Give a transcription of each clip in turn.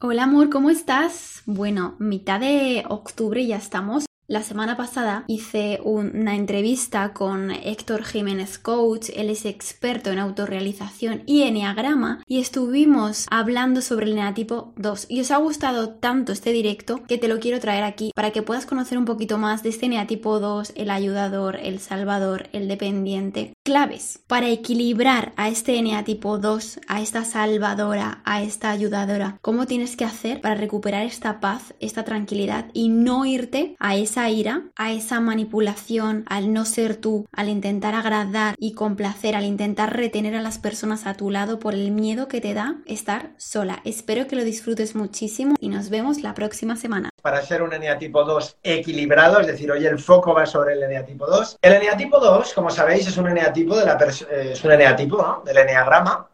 Hola amor, ¿cómo estás? Bueno, mitad de octubre ya estamos. La semana pasada hice una entrevista con Héctor Jiménez Coach, él es experto en autorrealización y enneagrama, y estuvimos hablando sobre el eneatipo 2. Y os ha gustado tanto este directo que te lo quiero traer aquí para que puedas conocer un poquito más de este eneatipo 2, el ayudador, el salvador, el dependiente. Claves para equilibrar a este eneatipo 2, a esta salvadora, a esta ayudadora. ¿Cómo tienes que hacer para recuperar esta paz, esta tranquilidad y no irte a esa ira, a esa manipulación, al no ser tú, al intentar agradar y complacer, al intentar retener a las personas a tu lado por el miedo que te da estar sola. Espero que lo disfrutes muchísimo y nos vemos la próxima semana. Para ser un eneatipo 2 equilibrado, es decir, hoy el foco va sobre el eneatipo 2. El eneatipo 2, como sabéis, es un eneatipo, de la eh, es un eneatipo del eneagrama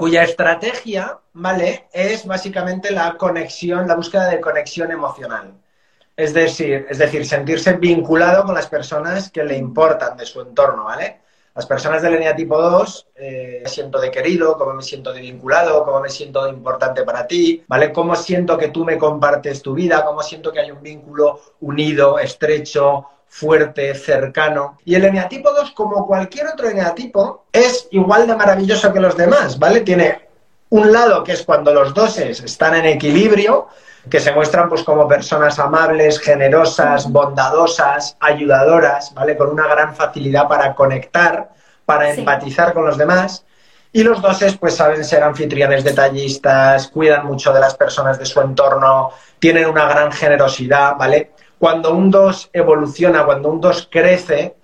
cuya estrategia, ¿vale? Es básicamente la conexión, la búsqueda de conexión emocional. Es decir, es decir, sentirse vinculado con las personas que le importan de su entorno, ¿vale? Las personas del eneatipo 2, eh, me siento de querido, cómo me siento de vinculado, cómo me siento de importante para ti, ¿vale? Cómo siento que tú me compartes tu vida, cómo siento que hay un vínculo unido, estrecho, fuerte, cercano. Y el eneatipo 2, como cualquier otro eneatipo, es igual de maravilloso que los demás, ¿vale? Tiene un lado que es cuando los doses están en equilibrio, que se muestran pues como personas amables, generosas, bondadosas, ayudadoras, ¿vale? Con una gran facilidad para conectar, para empatizar con los demás. Y los doses, pues saben ser anfitriones detallistas, cuidan mucho de las personas de su entorno, tienen una gran generosidad, ¿vale? Cuando un dos evoluciona, cuando un dos crece,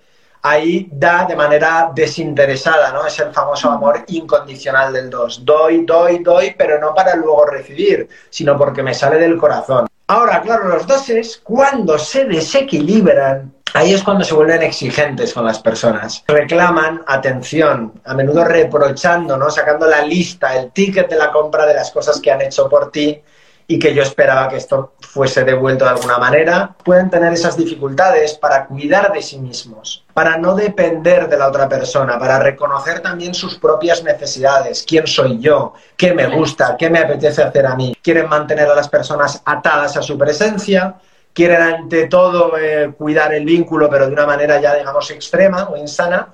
ahí da de manera desinteresada, ¿no? Es el famoso amor incondicional del dos. Doy, doy, doy, pero no para luego recibir, sino porque me sale del corazón. Ahora, claro, los doses, cuando se desequilibran, ahí es cuando se vuelven exigentes con las personas. Reclaman atención, a menudo reprochando, ¿no? Sacando la lista, el ticket de la compra de las cosas que han hecho por ti y que yo esperaba que esto fuese devuelto de alguna manera, pueden tener esas dificultades para cuidar de sí mismos, para no depender de la otra persona, para reconocer también sus propias necesidades, quién soy yo, qué me gusta, qué me apetece hacer a mí. Quieren mantener a las personas atadas a su presencia, quieren ante todo eh, cuidar el vínculo, pero de una manera ya, digamos, extrema o insana,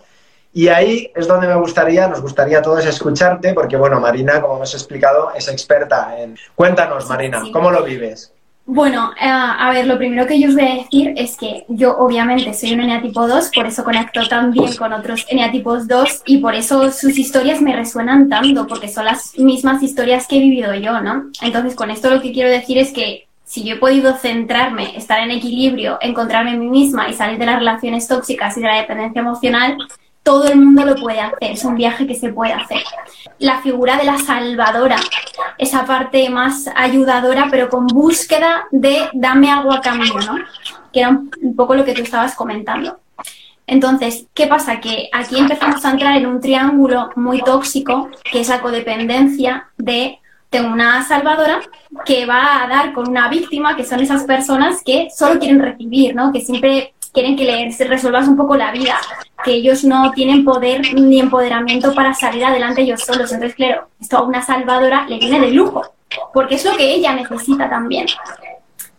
y ahí es donde me gustaría, nos gustaría a todos escucharte, porque bueno, Marina, como hemos explicado, es experta en... Cuéntanos, Marina, ¿cómo lo vives? Bueno, eh, a ver, lo primero que yo os voy a decir es que yo obviamente soy un eneatipo 2, por eso conecto también pues con otros eneatipos 2 y por eso sus historias me resuenan tanto, porque son las mismas historias que he vivido yo, ¿no? Entonces, con esto lo que quiero decir es que si yo he podido centrarme, estar en equilibrio, encontrarme en mí misma y salir de las relaciones tóxicas y de la dependencia emocional, todo el mundo lo puede hacer, es un viaje que se puede hacer. La figura de la salvadora, esa parte más ayudadora, pero con búsqueda de dame algo a cambio, ¿no? Que era un poco lo que tú estabas comentando. Entonces, ¿qué pasa? Que aquí empezamos a entrar en un triángulo muy tóxico, que es la codependencia de tengo una salvadora que va a dar con una víctima, que son esas personas que solo quieren recibir, ¿no? Que siempre quieren que les resuelvas un poco la vida, que ellos no tienen poder ni empoderamiento para salir adelante ellos solos. Entonces, claro, esto a una salvadora le viene de lujo, porque es lo que ella necesita también.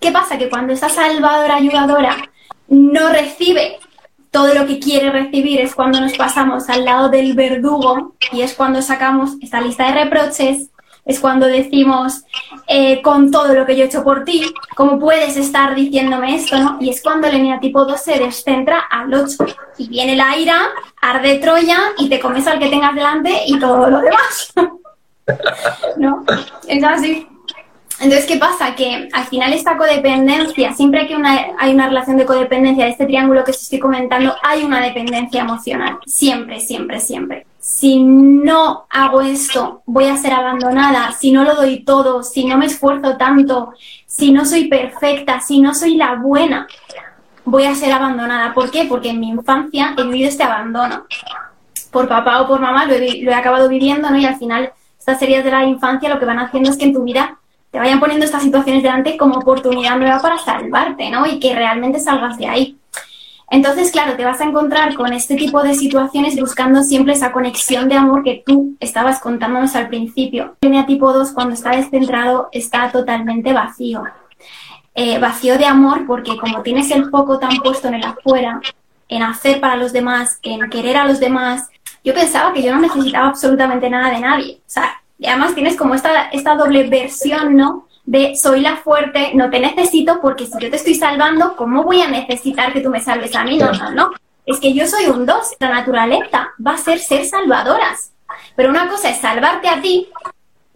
¿Qué pasa? Que cuando esta salvadora ayudadora no recibe todo lo que quiere recibir es cuando nos pasamos al lado del verdugo y es cuando sacamos esta lista de reproches, es cuando decimos, eh, con todo lo que yo he hecho por ti, ¿cómo puedes estar diciéndome esto? ¿no? Y es cuando el eneatipo 2 se descentra al 8 y viene la ira, arde Troya y te comes al que tengas delante y todo lo demás. ¿No? Es así. Entonces, ¿qué pasa? Que al final esta codependencia, siempre que hay una relación de codependencia de este triángulo que os estoy comentando, hay una dependencia emocional. Siempre, siempre, siempre si no hago esto, voy a ser abandonada, si no lo doy todo, si no me esfuerzo tanto, si no soy perfecta, si no soy la buena, voy a ser abandonada. ¿Por qué? Porque en mi infancia he vivido este abandono. Por papá o por mamá lo he, acabado viviendo, ¿no? Y al final estas series de la infancia lo que van haciendo es que en tu vida te vayan poniendo estas situaciones delante como oportunidad nueva para salvarte, ¿no? Y que realmente salgas de ahí. Entonces, claro, te vas a encontrar con este tipo de situaciones buscando siempre esa conexión de amor que tú estabas contándonos al principio. El tipo 2, cuando está descentrado, está totalmente vacío. Eh, vacío de amor porque como tienes el foco tan puesto en el afuera, en hacer para los demás, en querer a los demás, yo pensaba que yo no necesitaba absolutamente nada de nadie. O sea, y además tienes como esta, esta doble versión, ¿no? De soy la fuerte, no te necesito porque si yo te estoy salvando, ¿cómo voy a necesitar que tú me salves a mí? No, no, no. Es que yo soy un dos. La naturaleza va a ser ser salvadoras. Pero una cosa es salvarte a ti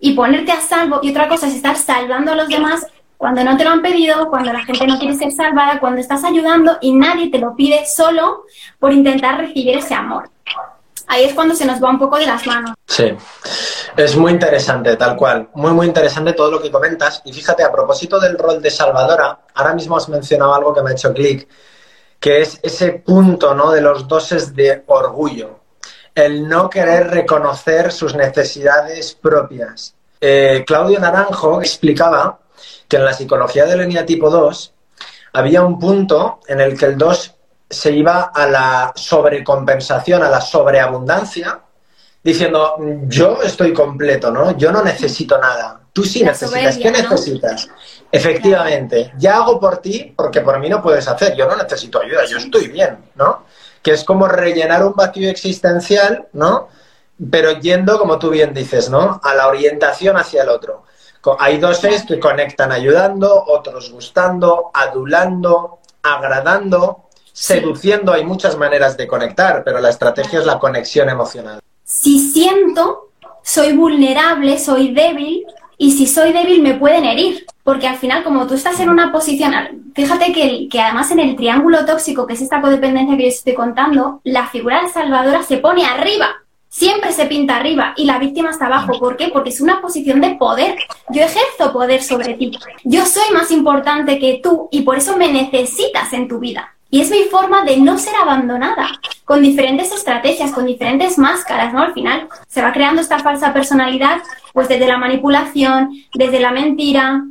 y ponerte a salvo y otra cosa es estar salvando a los demás cuando no te lo han pedido, cuando la gente no quiere ser salvada, cuando estás ayudando y nadie te lo pide solo por intentar recibir ese amor ahí es cuando se nos va un poco de las manos. Sí, es muy interesante, tal cual. Muy, muy interesante todo lo que comentas. Y fíjate, a propósito del rol de salvadora, ahora mismo has mencionado algo que me ha hecho clic, que es ese punto ¿no? de los doses de orgullo. El no querer reconocer sus necesidades propias. Eh, Claudio Naranjo explicaba que en la psicología del tipo 2 había un punto en el que el 2 se iba a la sobrecompensación, a la sobreabundancia, diciendo, yo estoy completo, ¿no? Yo no necesito nada. Tú sí necesitas. ¿Qué necesitas? Efectivamente, ya hago por ti porque por mí no puedes hacer. Yo no necesito ayuda, yo estoy bien, ¿no? Que es como rellenar un vacío existencial, ¿no? Pero yendo, como tú bien dices, ¿no? A la orientación hacia el otro. Hay doses que conectan ayudando, otros gustando, adulando, agradando, seduciendo hay muchas maneras de conectar, pero la estrategia es la conexión emocional. Si siento, soy vulnerable, soy débil, y si soy débil me pueden herir, porque al final como tú estás en una posición, fíjate que, que además en el triángulo tóxico, que es esta codependencia que yo estoy contando, la figura de salvadora se pone arriba, siempre se pinta arriba y la víctima está abajo. ¿Por qué? Porque es una posición de poder. Yo ejerzo poder sobre ti. Yo soy más importante que tú y por eso me necesitas en tu vida. Y es mi forma de no ser abandonada, con diferentes estrategias, con diferentes máscaras, ¿no? Al final se va creando esta falsa personalidad, pues desde la manipulación, desde la mentira,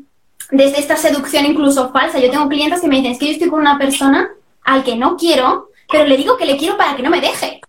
desde esta seducción incluso falsa. Yo tengo clientes que me dicen, es que yo estoy con una persona al que no quiero, pero le digo que le quiero para que no me deje.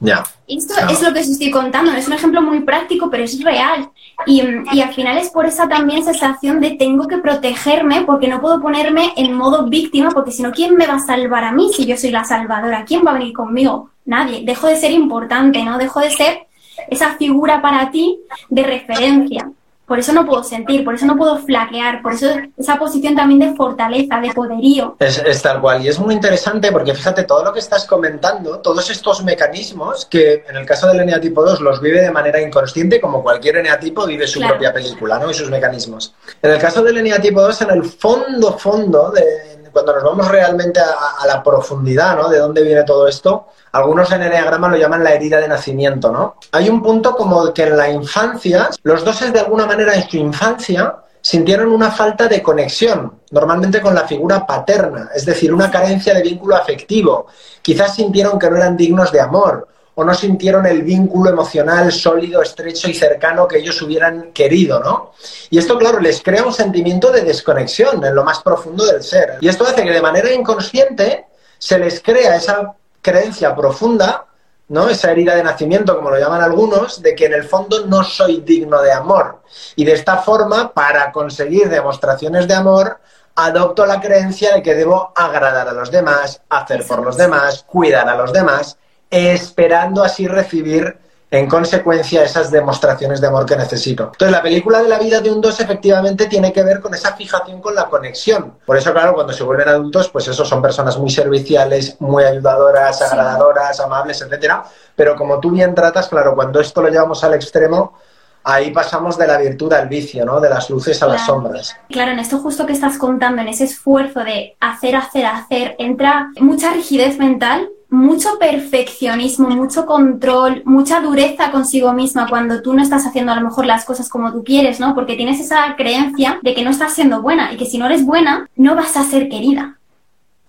Ya. Esto es lo que os estoy contando, es un ejemplo muy práctico, pero es real. Y, y, al final es por esa también sensación de tengo que protegerme porque no puedo ponerme en modo víctima, porque si no, ¿quién me va a salvar a mí si yo soy la salvadora? ¿Quién va a venir conmigo? Nadie. Dejo de ser importante, ¿no? Dejo de ser esa figura para ti de referencia por eso no puedo sentir, por eso no puedo flaquear, por eso esa posición también de fortaleza, de poderío. Es, tal cual, y es muy interesante porque fíjate, todo lo que estás comentando, todos estos mecanismos que en el caso del eneatipo 2 los vive de manera inconsciente, como cualquier eneatipo vive su propia película, ¿no? Y sus mecanismos. En el caso del eneatipo 2, en el fondo, fondo, de, cuando nos vamos realmente a, la profundidad, ¿no? De dónde viene todo esto, algunos en Enneagrama lo llaman la herida de nacimiento, ¿no? Hay un punto como que en la infancia, los doses de alguna manera en su infancia sintieron una falta de conexión, normalmente con la figura paterna, es decir, una carencia de vínculo afectivo. Quizás sintieron que no eran dignos de amor o no sintieron el vínculo emocional sólido, estrecho y cercano que ellos hubieran querido, ¿no? Y esto, claro, les crea un sentimiento de desconexión en lo más profundo del ser. Y esto hace que de manera inconsciente se les crea esa creencia profunda, ¿no? Esa herida de nacimiento, como lo llaman algunos, de que en el fondo no soy digno de amor. Y de esta forma, para conseguir demostraciones de amor, adopto la creencia de que debo agradar a los demás, hacer por los demás, cuidar a los demás, esperando así recibir en consecuencia esas demostraciones de amor que necesito. Entonces, la película de la vida de un dos efectivamente tiene que ver con esa fijación con la conexión. Por eso, claro, cuando se vuelven adultos, pues eso son personas muy serviciales, muy ayudadoras, agradadoras, amables, etcétera. Pero como tú bien tratas, claro, cuando esto lo llevamos al extremo, ahí pasamos de la virtud al vicio, ¿no? De las luces a las sombras. Claro, en esto justo que estás contando, en ese esfuerzo de hacer, hacer, hacer, entra mucha rigidez mental mucho perfeccionismo, mucho control, mucha dureza consigo misma cuando tú no estás haciendo a lo mejor las cosas como tú quieres, ¿no? Porque tienes esa creencia de que no estás siendo buena y que si no eres buena, no vas a ser querida.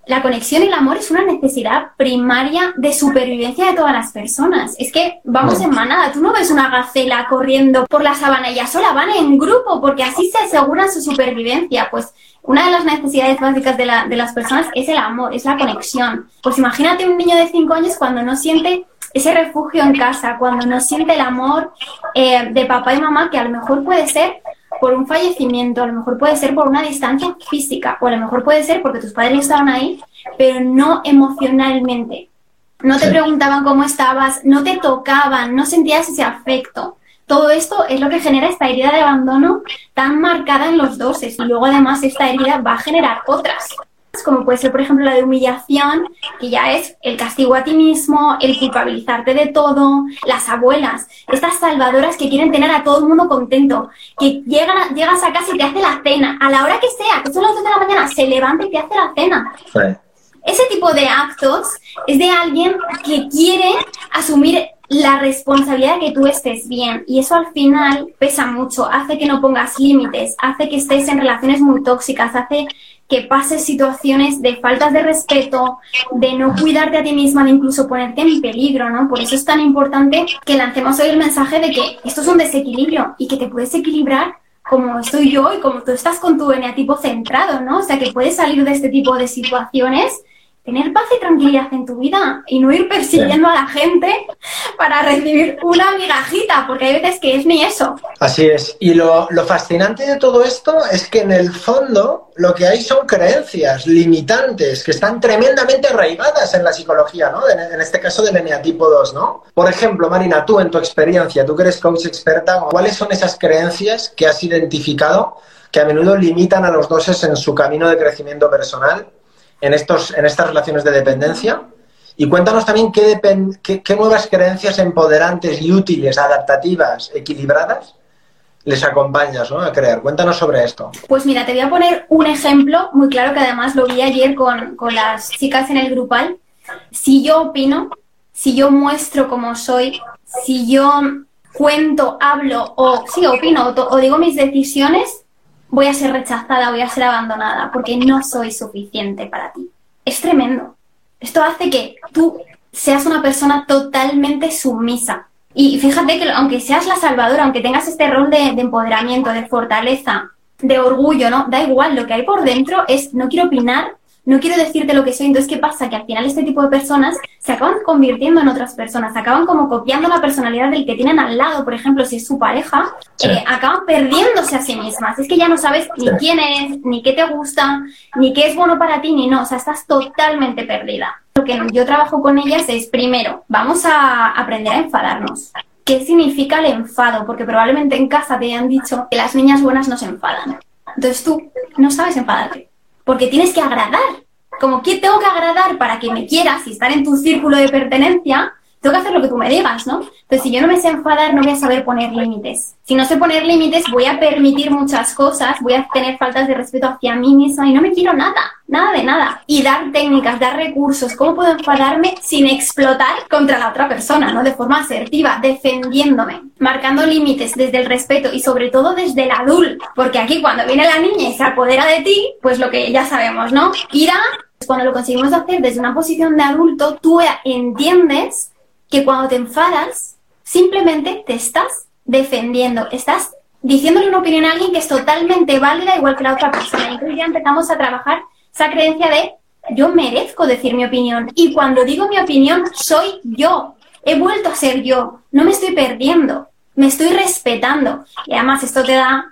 la conexión y el amor es una necesidad primaria de supervivencia de todas las personas. Es que vamos en manada. Tú no ves una gacela corriendo por la sabana y ya sola, van en grupo porque así se aseguran su supervivencia. Pues una de las necesidades básicas de, la, de las personas es el amor, es la conexión. Pues imagínate un niño de 5 años cuando no siente ese refugio en casa, cuando no siente el amor eh, de papá y mamá, que a lo mejor puede ser por un fallecimiento, a lo mejor puede ser por una distancia física, o a lo mejor puede ser porque tus padres estaban ahí, pero no emocionalmente. No te preguntaban cómo estabas, no te tocaban, no sentías ese afecto. Todo esto es lo que genera esta herida de abandono tan marcada en los doses y luego además esta herida va a generar otras como puede ser, por ejemplo, la de humillación, que ya es el castigo a ti mismo, el culpabilizarte de todo, las abuelas, estas salvadoras que quieren tener a todo el mundo contento, que llegan llegas a casa y te hace la cena, a la hora que sea, que son las 2 de la mañana, se levanta y te hace la cena. Ese tipo de actos es de alguien que quiere asumir la responsabilidad de que tú estés bien y eso al final pesa mucho, hace que no pongas límites, hace que estés en relaciones muy tóxicas, hace que pases situaciones de faltas de respeto, de no cuidarte a ti misma, de incluso ponerte en peligro, ¿no? Por eso es tan importante que lancemos hoy el mensaje de que esto es un desequilibrio y que te puedes equilibrar como estoy yo y como tú estás con tu eneatipo centrado, ¿no? O sea, que puedes salir de este tipo de situaciones tener paz y tranquilidad en tu vida y no ir persiguiendo a la gente para recibir una migajita, porque hay veces que es ni eso. Así es. Y lo, fascinante de todo esto es que en el fondo lo que hay son creencias limitantes que están tremendamente arraigadas en la psicología, ¿no? En, este caso del eneatipo 2, ¿no? Por ejemplo, Marina, tú en tu experiencia, tú que eres coach experta, ¿cuáles son esas creencias que has identificado que a menudo limitan a los doses en su camino de crecimiento personal en, estos, en estas relaciones de dependencia. Y cuéntanos también qué, qué, nuevas creencias empoderantes y útiles, adaptativas, equilibradas, les acompañas ¿no? a crear. Cuéntanos sobre esto. Pues mira, te voy a poner un ejemplo muy claro que además lo vi ayer con, con las chicas en el grupal. Si yo opino, si yo muestro cómo soy, si yo cuento, hablo o sí, opino o digo mis decisiones, voy a ser rechazada, voy a ser abandonada, porque no soy suficiente para ti. Es tremendo. Esto hace que tú seas una persona totalmente sumisa. Y fíjate que aunque seas la salvadora, aunque tengas este rol de, de empoderamiento, de fortaleza, de orgullo, ¿no? Da igual, lo que hay por dentro es no quiero opinar no quiero decirte lo que soy. Entonces, ¿qué pasa? Que al final este tipo de personas se acaban convirtiendo en otras personas, se acaban como copiando la personalidad del que tienen al lado, por ejemplo, si es su pareja, eh, acaban perdiéndose a sí mismas. Es que ya no sabes ni quién es, ni qué te gusta, ni qué es bueno para ti, ni no. O sea, estás totalmente perdida. Lo que yo trabajo con ellas es, primero, vamos a aprender a enfadarnos. ¿Qué significa el enfado? Porque probablemente en casa te han dicho que las niñas buenas no se enfadan. Entonces tú no sabes enfadarte porque tienes que agradar. Como que tengo que agradar para que me quieras y estar en tu círculo de pertenencia, tengo que hacer lo que tú me digas, ¿no? Entonces, si yo no me sé enfadar, no voy a saber poner límites. Si no sé poner límites, voy a permitir muchas cosas, voy a tener faltas de respeto hacia mí misma y no me quiero nada, nada de nada. Y dar técnicas, dar recursos, ¿cómo puedo enfadarme sin explotar contra la otra persona, ¿no? De forma asertiva, defendiéndome, marcando límites desde el respeto y sobre todo desde el adulto. Porque aquí cuando viene la niña y se apodera de ti, pues lo que ya sabemos, ¿no? Ira, cuando lo conseguimos hacer desde una posición de adulto, tú entiendes que cuando te enfadas, simplemente te estás defendiendo, estás diciéndole una opinión a alguien que es totalmente válida igual que la otra persona. Entonces ya empezamos a trabajar esa creencia de yo merezco decir mi opinión. Y cuando digo mi opinión, soy yo. He vuelto a ser yo. No me estoy perdiendo. Me estoy respetando. Y además esto te da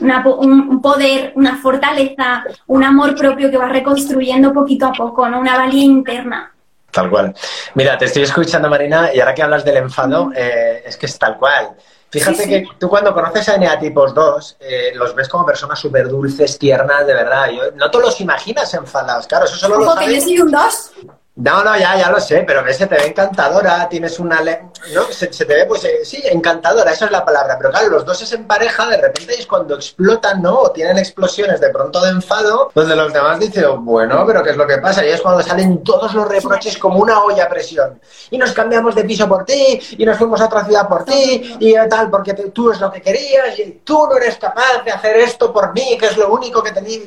un poder, una fortaleza, un amor propio que vas reconstruyendo poquito a poco, ¿no? Una valía interna. Tal cual. Mira, te estoy escuchando, Marina, y ahora que hablas del enfado, eh, es que es tal cual. Fíjate que tú cuando conoces a Eneatipos 2, eh, los ves como personas súper dulces, tiernas, de verdad. no te los imaginas enfadados, claro, eso solo lo sabes... que yo soy un 2. No, no, ya, ya lo sé, pero ves, se te ve encantadora, tienes una... ¿no? Se, te ve, pues, eh, sí, encantadora, esa es la palabra. Pero claro, los dos es en pareja, de repente es cuando explotan, ¿no? O tienen explosiones de pronto de enfado, donde los demás dicen, bueno, pero ¿qué es lo que pasa? Y es cuando salen todos los reproches como una olla a presión. Y nos cambiamos de piso por ti, y nos fuimos a otra ciudad por ti, y tal, porque tú es lo que querías, y tú no eres capaz de hacer esto por mí, que es lo único que tenía...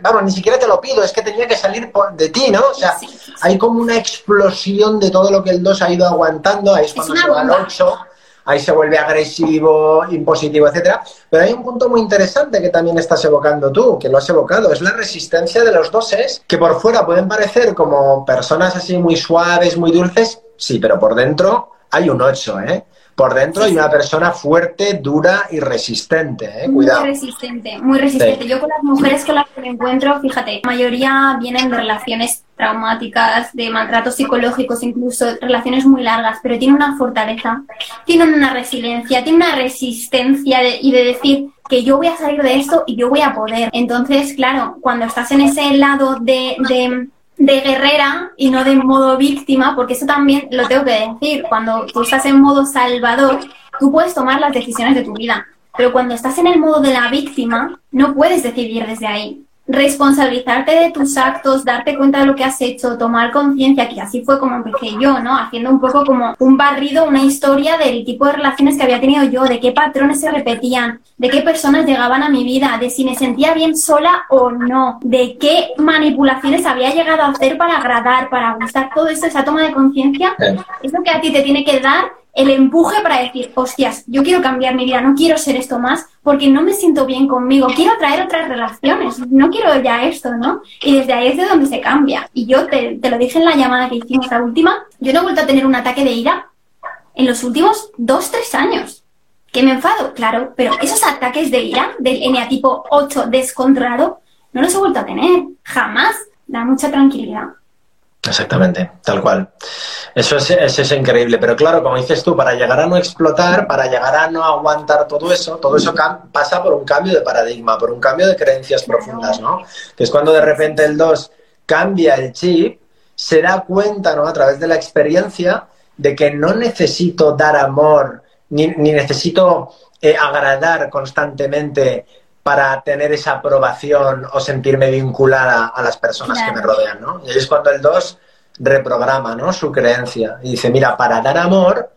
vamos, ni siquiera te lo pido, es que tenía que salir de ti, ¿no? O sea, hay como una explosión de todo lo que el 2 ha ido aguantando, ahí es cuando se va al 8, ahí se vuelve agresivo, impositivo, etcétera. Pero hay un punto muy interesante que también estás evocando tú, que lo has evocado, es la resistencia de los doses, que por fuera pueden parecer como personas así muy suaves, muy dulces, sí, pero por dentro hay un 8, ¿eh? Por dentro hay una persona fuerte, dura y resistente. ¿eh? Cuidado. Muy resistente, muy resistente. Yo con las mujeres con las que me encuentro, fíjate, la mayoría vienen de relaciones traumáticas, de maltratos psicológicos, incluso relaciones muy largas, pero tienen una fortaleza, tienen una resiliencia, tienen una resistencia y de decir que yo voy a salir de esto y yo voy a poder. Entonces, claro, cuando estás en ese lado de de guerrera y no de modo víctima, porque eso también lo tengo que decir, cuando tú estás en modo salvador, tú puedes tomar las decisiones de tu vida, pero cuando estás en el modo de la víctima, no puedes decidir desde ahí responsabilizarte de tus actos, darte cuenta de lo que has hecho, tomar conciencia, que así fue como empecé yo, ¿no? Haciendo un poco como un barrido, una historia del tipo de relaciones que había tenido yo, de qué patrones se repetían, de qué personas llegaban a mi vida, de si me sentía bien sola o no, de qué manipulaciones había llegado a hacer para agradar, para gustar, todo eso, esa toma de conciencia, es lo que a ti te tiene que dar el empuje para decir, hostias, yo quiero cambiar mi vida, no quiero ser esto más porque no me siento bien conmigo, quiero traer otras relaciones, no quiero ya esto, ¿no? Y desde ahí es de donde se cambia. Y yo te, lo dije en la llamada que hicimos la última, yo no he vuelto a tener un ataque de ira en los últimos dos, tres años. ¿Que me enfado? Claro, pero esos ataques de ira del eneatipo 8 descontrolado no los he vuelto a tener, jamás. Da mucha tranquilidad. Exactamente, tal cual. Eso es, es, increíble, pero claro, como dices tú, para llegar a no explotar, para llegar a no aguantar todo eso, todo eso pasa por un cambio de paradigma, por un cambio de creencias profundas, ¿no? Que es cuando de repente el 2 cambia el chip, se da cuenta, ¿no? A través de la experiencia de que no necesito dar amor, ni, necesito eh, agradar constantemente para tener esa aprobación o sentirme vinculada a las personas que me rodean, ¿no? Y es cuando el 2 reprograma, ¿no? Su creencia y dice, mira, para dar amor,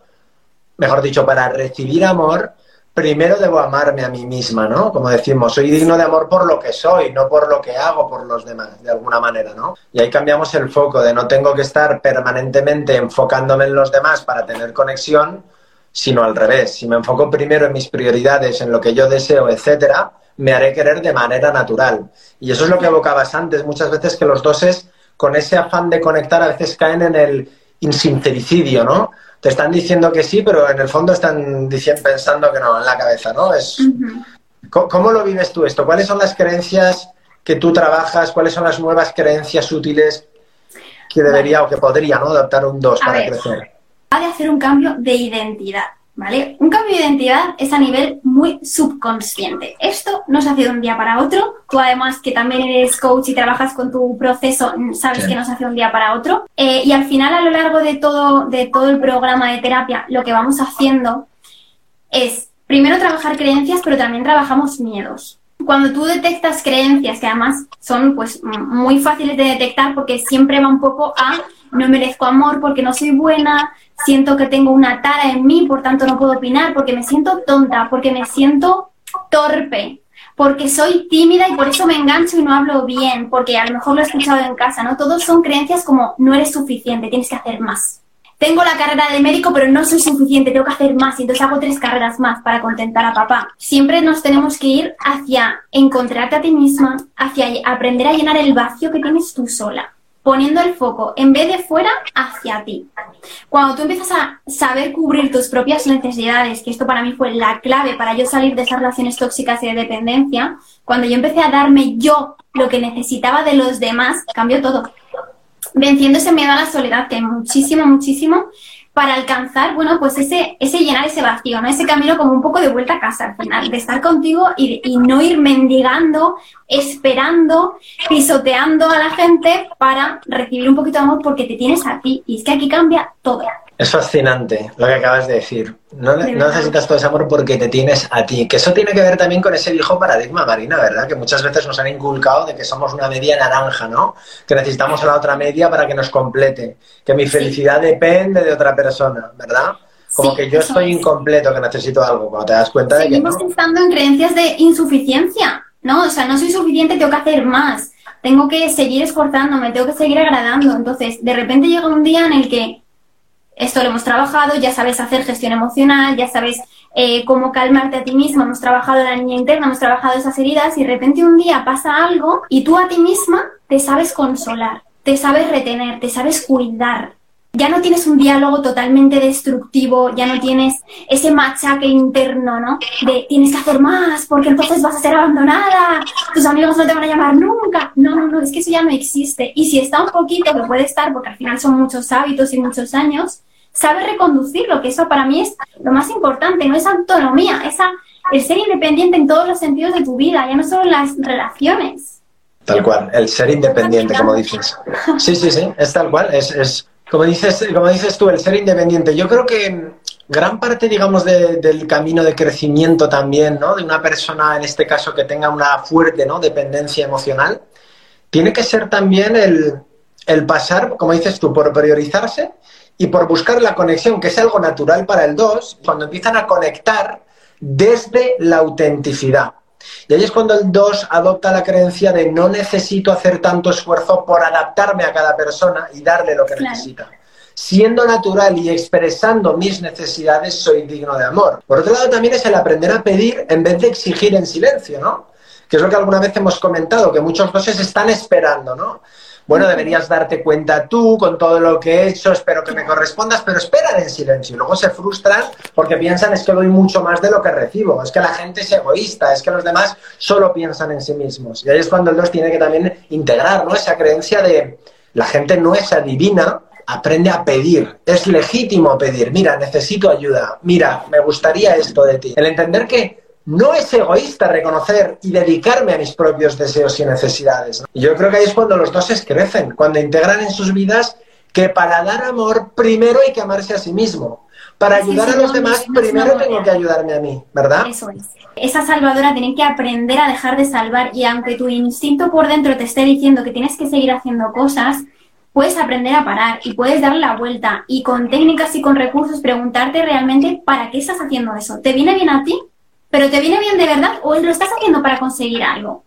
mejor dicho, para recibir amor, primero debo amarme a mí misma, ¿no? Como decimos, soy digno de amor por lo que soy, no por lo que hago por los demás, de alguna manera, ¿no? Y ahí cambiamos el foco de no tengo que estar permanentemente enfocándome en los demás para tener conexión, sino al revés. Si me enfoco primero en mis prioridades, en lo que yo deseo, etcétera, me haré querer de manera natural. Y eso es lo que evocabas antes, muchas veces que los doses, con ese afán de conectar, a veces caen en el insincericidio, ¿no? Te están diciendo que sí, pero en el fondo están diciendo, pensando que no, en la cabeza, ¿no? Es, ¿Cómo lo vives tú esto? ¿Cuáles son las creencias que tú trabajas? ¿Cuáles son las nuevas creencias útiles que debería o que podría ¿no? adaptar un 2 para crecer? Ha de hacer un cambio de identidad. ¿Vale? Un cambio de identidad es a nivel muy subconsciente. Esto no se hace de un día para otro. Tú además que también eres coach y trabajas con tu proceso, sabes que no se hace de un día para otro. Eh, y al final, a lo largo de todo, de todo el programa de terapia, lo que vamos haciendo es primero trabajar creencias, pero también trabajamos miedos. Cuando tú detectas creencias, que además son pues muy fáciles de detectar porque siempre va un poco a no merezco amor porque no soy buena, siento que tengo una tara en mí, por tanto no puedo opinar, porque me siento tonta, porque me siento torpe, porque soy tímida y por eso me engancho y no hablo bien, porque a lo mejor lo he escuchado en casa, ¿no? Todos son creencias como no eres suficiente, tienes que hacer más. Tengo la carrera de médico, pero no soy suficiente, tengo que hacer más y entonces hago tres carreras más para contentar a papá. Siempre nos tenemos que ir hacia encontrarte a ti misma, hacia aprender a llenar el vacío que tienes tú sola poniendo el foco en vez de fuera hacia ti. Cuando tú empiezas a saber cubrir tus propias necesidades, que esto para mí fue la clave para yo salir de esas relaciones tóxicas y de dependencia, cuando yo empecé a darme yo lo que necesitaba de los demás, cambió todo. Venciendo ese miedo a la soledad, que hay muchísimo, muchísimo, para alcanzar, bueno, pues ese, ese llenar ese vacío, ¿no? Ese camino como un poco de vuelta a casa al final, de estar contigo y, y no ir mendigando, esperando, pisoteando a la gente para recibir un poquito de amor porque te tienes a ti. Y es que aquí cambia todo. Es fascinante lo que acabas de decir. No, necesitas todo ese amor porque te tienes a ti. Que eso tiene que ver también con ese viejo paradigma, Marina, ¿verdad? Que muchas veces nos han inculcado de que somos una media naranja, ¿no? Que necesitamos a la otra media para que nos complete. Que mi felicidad depende de otra persona, ¿verdad? Como que yo estoy incompleto, que necesito algo. Cuando te das cuenta de que. Seguimos estando en creencias de insuficiencia, ¿no? O sea, no soy suficiente, tengo que hacer más. Tengo que seguir esforzándome, tengo que seguir agradando. Entonces, de repente llega un día en el que esto lo hemos trabajado, ya sabes hacer gestión emocional, ya sabes eh, cómo calmarte a ti misma, hemos trabajado la niña interna, hemos trabajado esas heridas y de repente un día pasa algo y tú a ti misma te sabes consolar, te sabes retener, te sabes cuidar. Ya no tienes un diálogo totalmente destructivo, ya no tienes ese machaque interno, ¿no? De tienes que hacer más porque entonces vas a ser abandonada, tus amigos no te van a llamar nunca. No, no, no, es que eso ya no existe. Y si está un poquito, que puede estar, porque al final son muchos hábitos y muchos años, sabe reconducirlo, que eso para mí es lo más importante, no es autonomía, esa, el ser independiente en todos los sentidos de tu vida, ya no solo en las relaciones. Tal cual, el ser independiente, como dices. Sí, sí, sí, es tal cual, es, es como, dices, como dices tú, el ser independiente. Yo creo que gran parte, digamos, del camino de crecimiento también, ¿no? De una persona, en este caso, que tenga una fuerte, ¿no? Dependencia emocional, tiene que ser también el, pasar, como dices tú, por priorizarse y por buscar la conexión, que es algo natural para el 2, cuando empiezan a conectar desde la autenticidad. Y ahí es cuando el 2 adopta la creencia de no necesito hacer tanto esfuerzo por adaptarme a cada persona y darle lo que necesita. Siendo natural y expresando mis necesidades, soy digno de amor. Por otro lado, también es el aprender a pedir en vez de exigir en silencio, ¿no? Que es lo que alguna vez hemos comentado, que muchos doses están esperando, ¿no? Bueno, deberías darte cuenta tú con todo lo que he hecho, espero que me correspondas, pero esperan en silencio. Luego se frustran porque piensan es que doy mucho más de lo que recibo, es que la gente es egoísta, es que los demás solo piensan en sí mismos. Y ahí es cuando el dos tiene que también integrar ¿no? esa creencia de la gente no es adivina, aprende a pedir. Es legítimo pedir. Mira, necesito ayuda. Mira, me gustaría esto de ti. El entender que no es egoísta reconocer y dedicarme a mis propios deseos y necesidades. Y yo creo que ahí es cuando los dos se crecen, cuando integran en sus vidas que para dar amor primero hay que amarse a sí mismo. Para ayudar a los demás primero tengo que ayudarme a mí, ¿verdad? Eso es. Esa salvadora tiene que aprender a dejar de salvar y aunque tu instinto por dentro te esté diciendo que tienes que seguir haciendo cosas, puedes aprender a parar y puedes dar la vuelta y con técnicas y con recursos preguntarte realmente para qué estás haciendo eso. ¿Te viene bien a ti? Pero ¿te viene bien de verdad o lo estás haciendo para conseguir algo?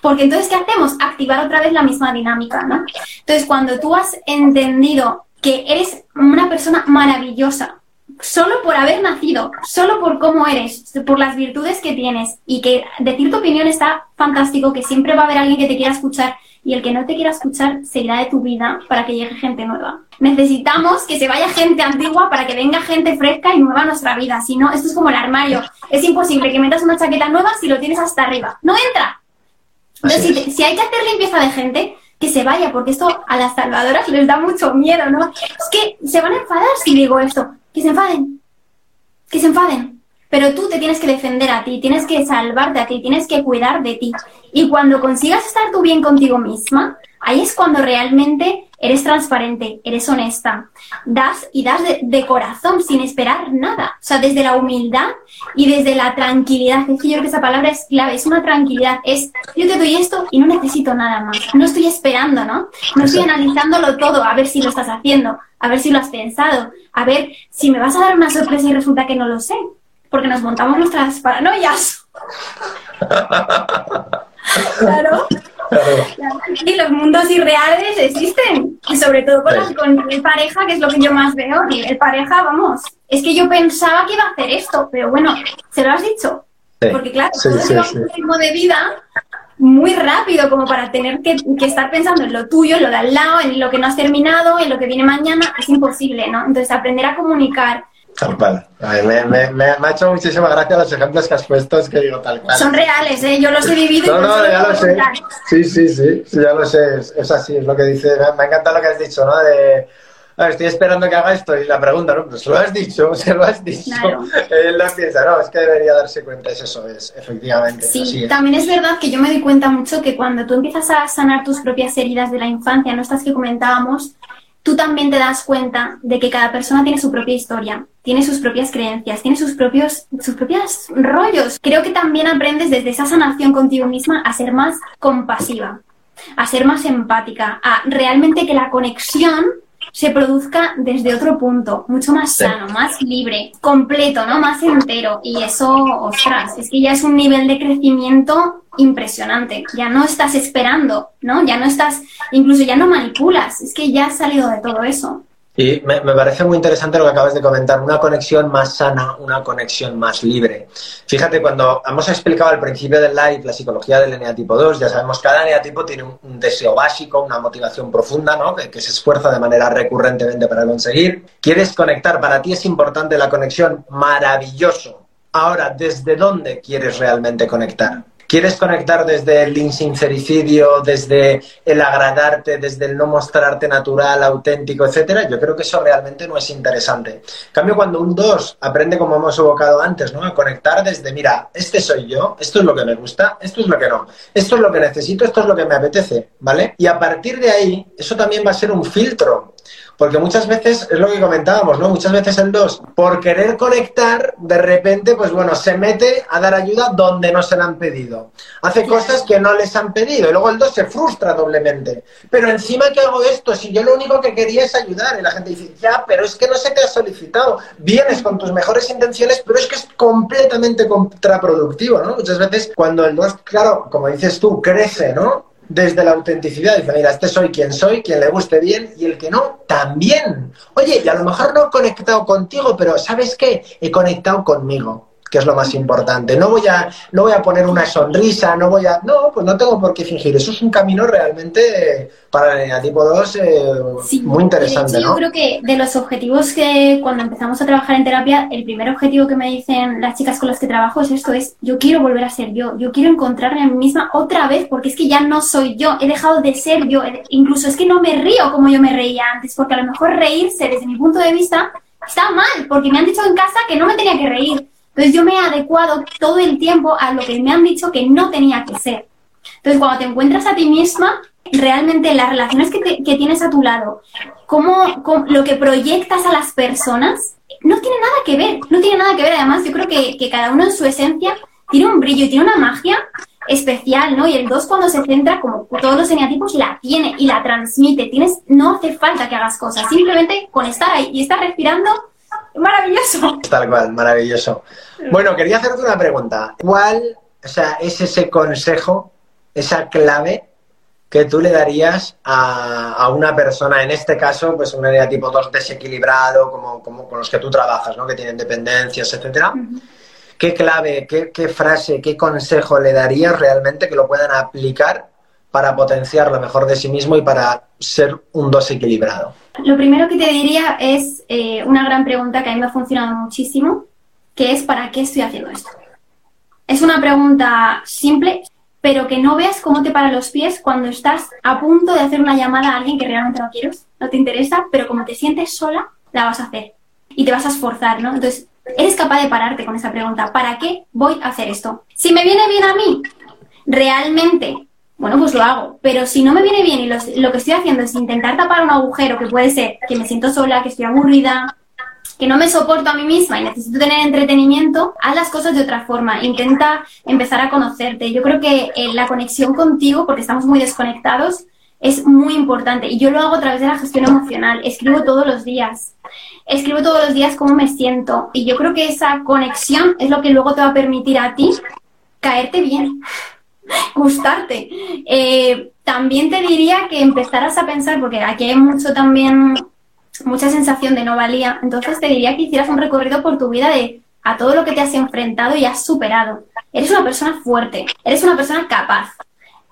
Porque entonces, ¿qué hacemos? Activar otra vez la misma dinámica, ¿no? Entonces, cuando tú has entendido que eres una persona maravillosa, solo por haber nacido, solo por cómo eres, por las virtudes que tienes y que decir tu opinión está fantástico, que siempre va a haber alguien que te quiera escuchar y el que no te quiera escuchar se irá de tu vida para que llegue gente nueva. Necesitamos que se vaya gente antigua para que venga gente fresca y nueva a nuestra vida. Si no, esto es como el armario. Es imposible que metas una chaqueta nueva si lo tienes hasta arriba. No entra. Entonces, si, hay que hacer limpieza de gente, que se vaya, porque esto a las salvadoras les da mucho miedo, ¿no? Es que se van a enfadar si digo esto. Que se enfaden. Que se enfaden. Pero tú te tienes que defender a ti, tienes que salvarte a ti, tienes que cuidar de ti. Y cuando consigas estar tú bien contigo misma, ahí es cuando realmente eres transparente, eres honesta, das y das de, corazón sin esperar nada. O sea, desde la humildad y desde la tranquilidad. Es que yo creo que esa palabra es clave, es una tranquilidad. Es yo te doy esto y no necesito nada más. No estoy esperando, ¿no? No estoy analizándolo todo, a ver si lo estás haciendo, a ver si lo has pensado, a ver si me vas a dar una sorpresa y resulta que no lo sé porque nos montamos nuestras paranoias. claro. Y los mundos irreales existen. Y sobre todo con, la, con, el pareja, que es lo que yo más veo. El pareja, vamos, es que yo pensaba que iba a hacer esto, pero bueno, ¿se lo has dicho? Porque claro, sí, un ritmo de vida muy rápido como para tener que, que, estar pensando en lo tuyo, en lo de al lado, en lo que no has terminado, en lo que viene mañana, es imposible, ¿no? Entonces, aprender a comunicar, Tal cual. me, me, me, ha hecho muchísima gracia los ejemplos que has puesto, es que digo tal cual. Son reales, ¿eh? Yo los he vivido. No, no, ya lo sé. Sí, sí, sí, sí, ya lo sé, es, así, es lo que dice. Me, encanta lo que has dicho, ¿no? De estoy esperando que haga esto y la pregunta, ¿no? Pues lo has dicho, se lo has dicho. Él lo piensa, no, es que debería darse cuenta, es eso, es efectivamente. Sí, también es verdad que yo me doy cuenta mucho que cuando tú empiezas a sanar tus propias heridas de la infancia, no estas que comentábamos, tú también te das cuenta de que cada persona tiene su propia historia, tiene sus propias creencias, tiene sus propios, sus propios rollos. Creo que también aprendes desde esa sanación contigo misma a ser más compasiva, a ser más empática, a realmente que la conexión se produzca desde otro punto, mucho más sano, más libre, completo, ¿no? Más entero. Y eso, ostras, es que ya es un nivel de crecimiento impresionante. Ya no estás esperando, ¿no? Ya no estás, incluso ya no manipulas, es que ya has salido de todo eso. Y me, parece muy interesante lo que acabas de comentar, una conexión más sana, una conexión más libre. Fíjate, cuando hemos explicado al principio del live la psicología del eneatipo 2, ya sabemos que cada eneatipo tiene un, deseo básico, una motivación profunda, ¿no? Que, que, se esfuerza de manera recurrentemente para conseguir. Quieres conectar, para ti es importante la conexión, maravilloso. Ahora, ¿desde dónde quieres realmente conectar? ¿Quieres conectar desde el insincericidio, desde el agradarte, desde el no mostrarte natural, auténtico, etcétera? Yo creo que eso realmente no es interesante. En cambio, cuando un 2 aprende, como hemos evocado antes, ¿no? a conectar desde, mira, este soy yo, esto es lo que me gusta, esto es lo que no, esto es lo que necesito, esto es lo que me apetece, ¿vale? Y a partir de ahí, eso también va a ser un filtro porque muchas veces, es lo que comentábamos, ¿no? Muchas veces el 2, por querer conectar, de repente, pues bueno, se mete a dar ayuda donde no se le han pedido. Hace cosas que no les han pedido y luego el 2 se frustra doblemente. Pero encima que hago esto, si yo lo único que quería es ayudar y la gente dice, ya, pero es que no se te ha solicitado. Vienes con tus mejores intenciones, pero es que es completamente contraproductivo, ¿no? Muchas veces cuando el 2, claro, como dices tú, crece, ¿no? Desde la autenticidad. Dice, mira, este soy quien soy, quien le guste bien y el que no, también. Oye, y a lo mejor no he conectado contigo, pero ¿sabes qué? He conectado conmigo que es lo más importante. No voy a, no voy a poner una sonrisa, no voy a. No, pues no tengo por qué fingir. Eso es un camino realmente para el tipo 2 eh, muy interesante. Yo creo que de los objetivos que cuando empezamos a trabajar en terapia, el primer objetivo que me dicen las chicas con las que trabajo es esto: es yo quiero volver a ser yo, yo quiero encontrarme a mí misma otra vez, porque es que ya no soy yo, he dejado de ser yo, incluso es que no me río como yo me reía antes, porque a lo mejor reírse desde mi punto de vista está mal, porque me han dicho en casa que no me tenía que reír entonces yo me he adecuado todo el tiempo a lo que me han dicho que no tenía que ser. Entonces cuando te encuentras a ti misma, realmente las relaciones que, tienes a tu lado, cómo, lo que proyectas a las personas, no tiene nada que ver, no tiene nada que ver. Además, yo creo que, cada uno en su esencia tiene un brillo y tiene una magia especial, ¿no? Y el 2 cuando se centra, como todos los eneatipos, la tiene y la transmite. Tienes, no hace falta que hagas cosas, simplemente con estar ahí y estar respirando maravilloso. Tal cual, maravilloso. Bueno, quería hacerte una pregunta. ¿Cuál o sea, es ese consejo, esa clave que tú le darías a, una persona, en este caso, pues un área tipo 2 desequilibrado, como, como, con los que tú trabajas, ¿no? que tienen dependencias, etcétera? ¿Qué clave, qué, qué, frase, qué consejo le darías realmente que lo puedan aplicar para potenciar lo mejor de sí mismo y para ser un 2 equilibrado? Lo primero que te diría es eh, una gran pregunta que a mí me ha funcionado muchísimo, que es ¿para qué estoy haciendo esto? Es una pregunta simple, pero que no veas cómo te para los pies cuando estás a punto de hacer una llamada a alguien que realmente no quieres, no te interesa, pero como te sientes sola, la vas a hacer y te vas a esforzar, ¿no? Entonces, eres capaz de pararte con esa pregunta, ¿para qué voy a hacer esto? Si me viene bien a mí, realmente bueno, pues lo hago. Pero si no me viene bien y lo, que estoy haciendo es intentar tapar un agujero, que puede ser que me siento sola, que estoy aburrida, que no me soporto a mí misma y necesito tener entretenimiento, haz las cosas de otra forma. Intenta empezar a conocerte. Yo creo que eh, la conexión contigo, porque estamos muy desconectados, es muy importante. Y yo lo hago a través de la gestión emocional. Escribo todos los días. Escribo todos los días cómo me siento. Y yo creo que esa conexión es lo que luego te va a permitir a ti caerte bien gustarte. Eh, también te diría que empezaras a pensar, porque aquí hay mucho también, mucha sensación de no valía, entonces te diría que hicieras un recorrido por tu vida de a todo lo que te has enfrentado y has superado. Eres una persona fuerte, eres una persona capaz.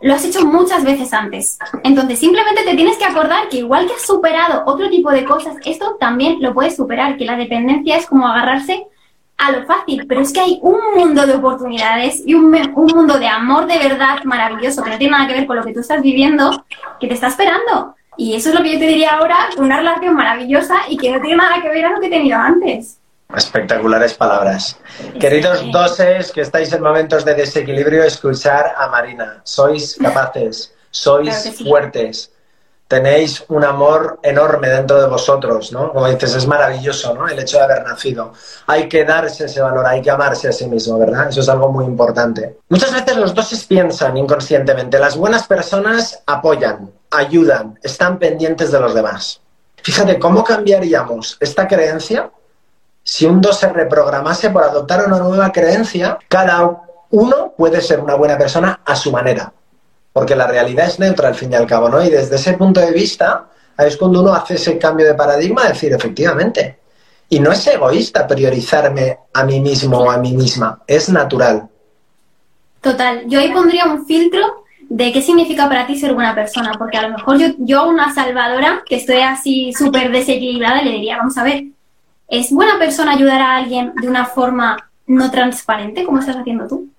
Lo has hecho muchas veces antes. Entonces simplemente te tienes que acordar que igual que has superado otro tipo de cosas, esto también lo puedes superar, que la dependencia es como agarrarse a lo fácil, pero es que hay un mundo de oportunidades y un, un, mundo de amor de verdad maravilloso que no tiene nada que ver con lo que tú estás viviendo, que te está esperando. Y eso es lo que yo te diría ahora, una relación maravillosa y que no tiene nada que ver a lo que he tenido antes. Espectaculares palabras. Queridos doses que estáis en momentos de desequilibrio, escuchar a Marina. Sois capaces, sois fuertes, tenéis un amor enorme dentro de vosotros, ¿no? Como dices, es maravilloso, ¿no? El hecho de haber nacido. Hay que darse ese valor, hay que amarse a sí mismo, ¿verdad? Eso es algo muy importante. Muchas veces los doses piensan inconscientemente, las buenas personas apoyan, ayudan, están pendientes de los demás. Fíjate, ¿cómo cambiaríamos esta creencia si un dos se reprogramase por adoptar una nueva creencia? Cada uno puede ser una buena persona a su manera porque la realidad es neutra al fin y al cabo, ¿no? Y desde ese punto de vista, es cuando uno hace ese cambio de paradigma, decir, efectivamente, y no es egoísta priorizarme a mí mismo o a mí misma, es natural. Total, yo ahí pondría un filtro de qué significa para ti ser buena persona, porque a lo mejor yo, yo una salvadora que estoy así súper desequilibrada le diría, vamos a ver, ¿es buena persona ayudar a alguien de una forma no transparente como estás haciendo tú?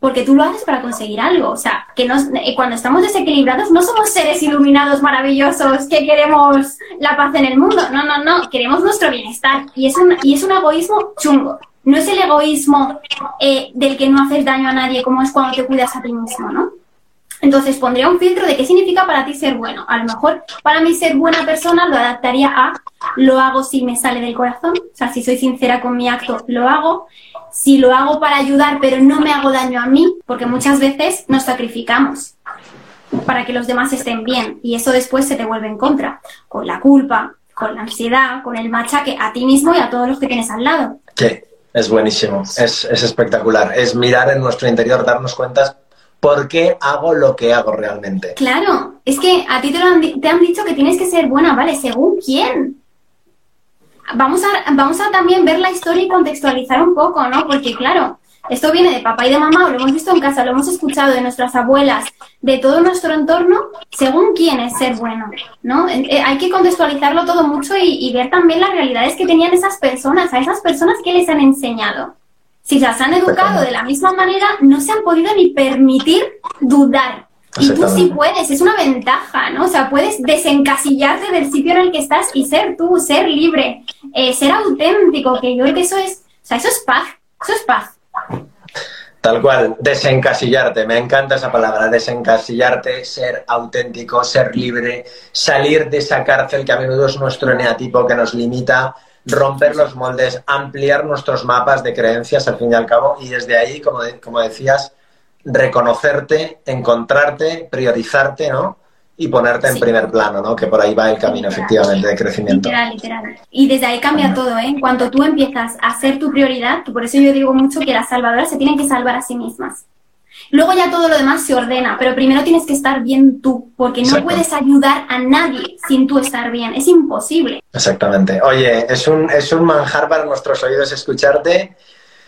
Porque tú lo haces para conseguir algo. O sea, que nos, eh, cuando estamos desequilibrados no somos seres iluminados maravillosos que queremos la paz en el mundo. No, no, no, queremos nuestro bienestar. Y es un, y es un egoísmo chungo. No es el egoísmo eh, del que no haces daño a nadie como es cuando te cuidas a ti mismo, ¿no? Entonces pondría un filtro de qué significa para ti ser bueno. A lo mejor para mí ser buena persona lo adaptaría a lo hago si me sale del corazón. O sea, si soy sincera con mi acto, lo hago si lo hago para ayudar pero no me hago daño a mí, porque muchas veces nos sacrificamos para que los demás estén bien y eso después se te vuelve en contra, con la culpa, con la ansiedad, con el machaque a ti mismo y a todos los que tienes al lado. Sí, es buenísimo, es, espectacular, es mirar en nuestro interior, darnos cuenta por qué hago lo que hago realmente. Claro, es que a ti te, han, te han dicho que tienes que ser buena, ¿vale? ¿Según quién? Vamos a, vamos a también ver la historia y contextualizar un poco, ¿no? Porque claro, esto viene de papá y de mamá, lo hemos visto en casa, lo hemos escuchado de nuestras abuelas, de todo nuestro entorno, según quién es ser bueno, ¿no? Eh, hay que contextualizarlo todo mucho y, ver también las realidades que tenían esas personas, a esas personas que les han enseñado. Si las han educado de la misma manera, no se han podido ni permitir dudar y tú sí puedes, es una ventaja, ¿no? O sea, puedes desencasillarte del sitio en el que estás y ser tú, ser libre, eh, ser auténtico, que yo creo que eso es, o sea, eso es paz, eso es paz. Tal cual, desencasillarte, me encanta esa palabra, desencasillarte, ser auténtico, ser libre, salir de esa cárcel que a menudo es nuestro eneatipo que nos limita, romper los moldes, ampliar nuestros mapas de creencias al fin y al cabo y desde ahí, como, como decías, reconocerte, encontrarte, priorizarte, ¿no? Y ponerte en primer plano, ¿no? Que por ahí va el camino, efectivamente, de crecimiento. Literal, literal. Y desde ahí cambia todo, ¿eh? En cuanto tú empiezas a ser tu prioridad, que por eso yo digo mucho que las salvadoras se tienen que salvar a sí mismas. Luego ya todo lo demás se ordena, pero primero tienes que estar bien tú, porque no puedes ayudar a nadie sin tú estar bien. Es imposible. Exactamente. Oye, es un, es un manjar para nuestros oídos escucharte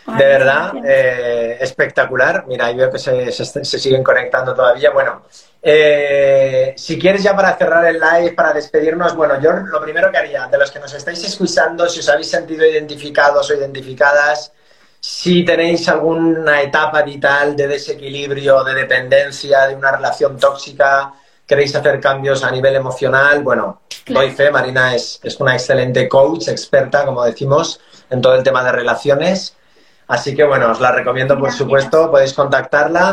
de verdad, eh, espectacular. Mira, ahí veo que se, siguen conectando todavía. Bueno, eh, si quieres ya para cerrar el live, para despedirnos, bueno, yo lo primero que haría, de los que nos estáis escuchando, si os habéis sentido identificados o identificadas, si tenéis alguna etapa vital de desequilibrio, de dependencia, de una relación tóxica, queréis hacer cambios a nivel emocional, bueno, doy fe, Marina es, es una excelente coach, experta, como decimos, en todo el tema de relaciones. Así que bueno, os la recomiendo por supuesto, podéis contactarla